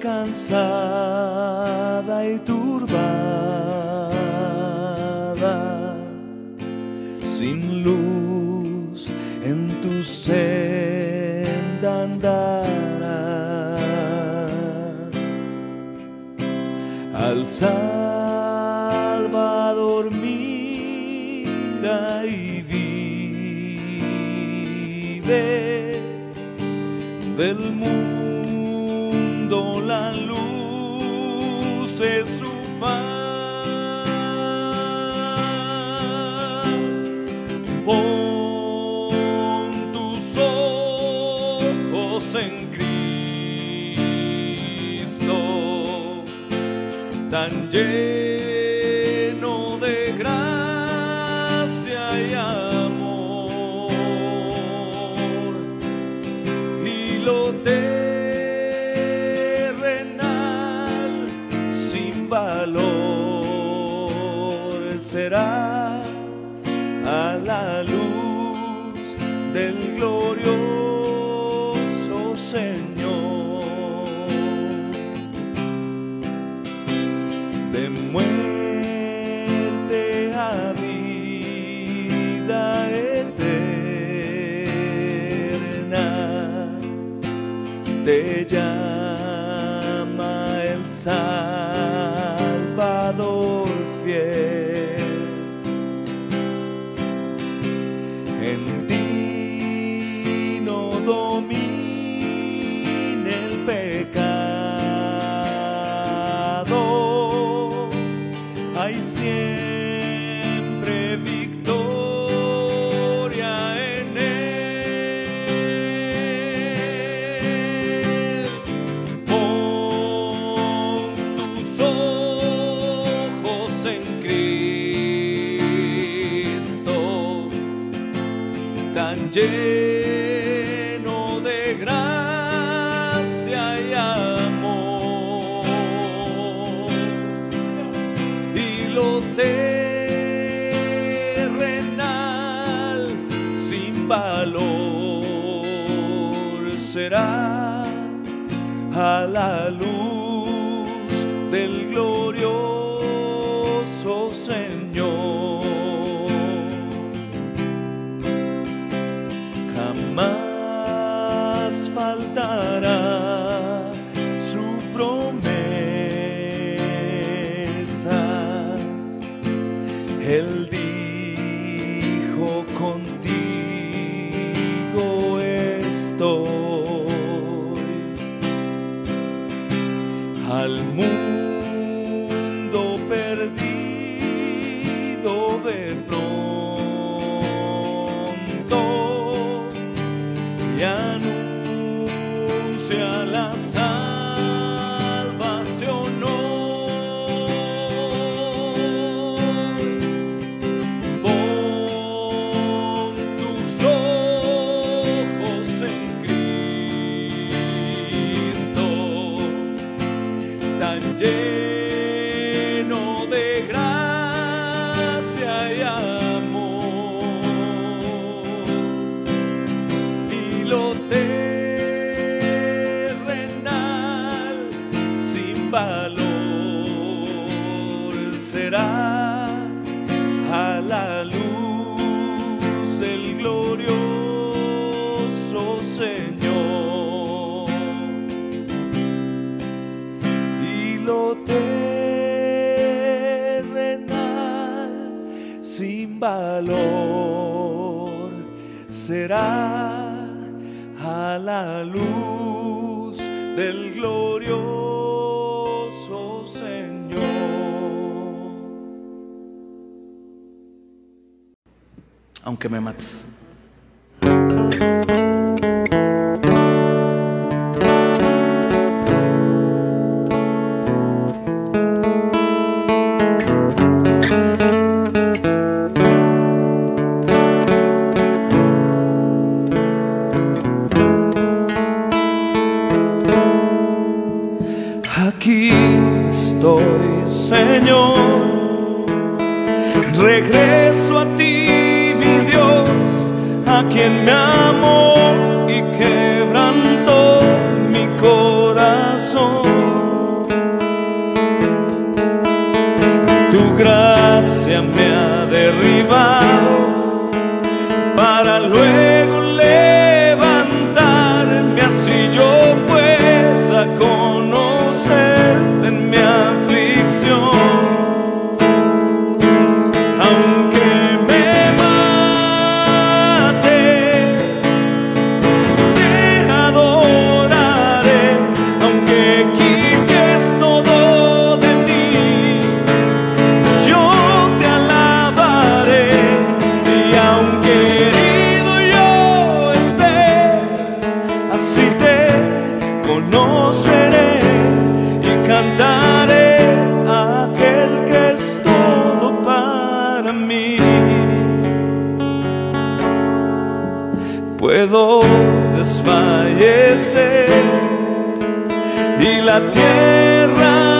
cansada y turbada, sin luz en tu senda andarás. Al Salvador mira y vive del mundo luz es su faz. Pon tus ojos en Cristo, tan lleno será a la luz del glorioso Señor de muerte a vida eterna te llama el Salvador fiel. Valor será a la luz del glorioso Señor. Jamás faltará su promesa. Él dijo contigo a la luz del glorioso Señor. Aunque me mates. tu gracia me ha derribado. desfallece y la tierra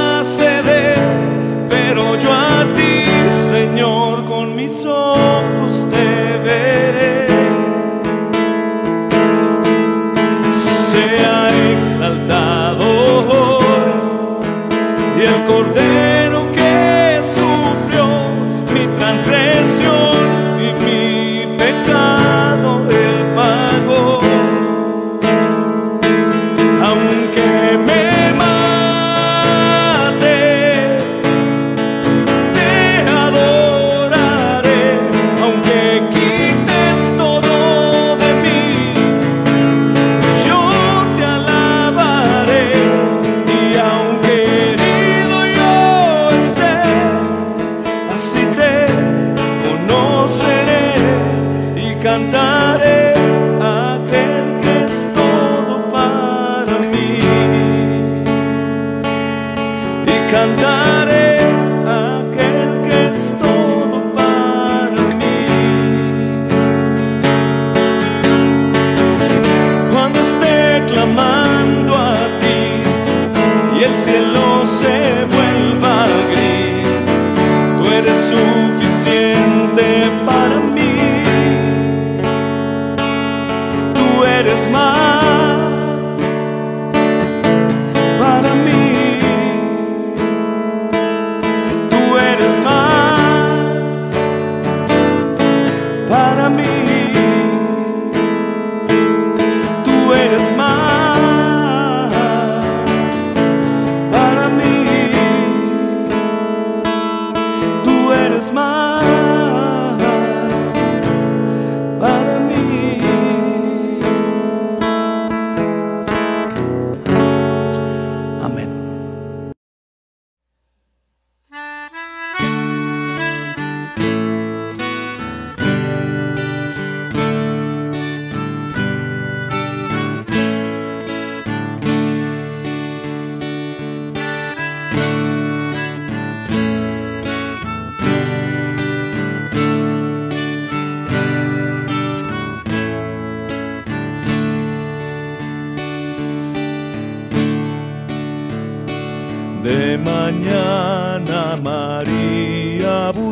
y el cielo se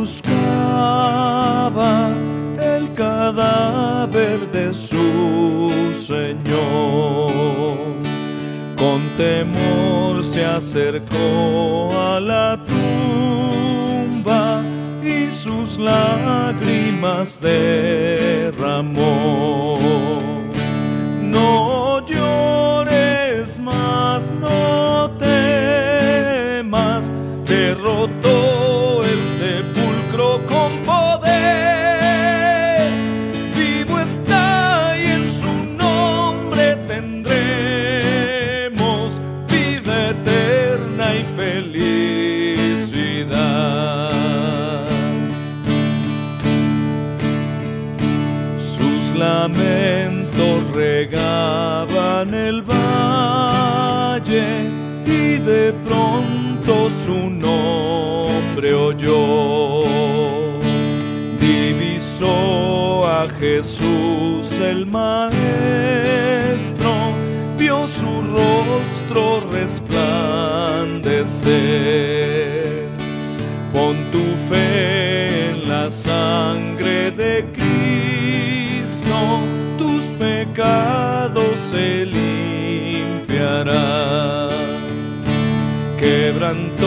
buscaba el cadáver de su Señor. Con temor se acercó a la tumba y sus lágrimas derramó. No llores más, no el valle y de pronto su nombre oyó. Divisó a Jesús el maestro, vio su rostro resplandecer. Pon tu fe levantó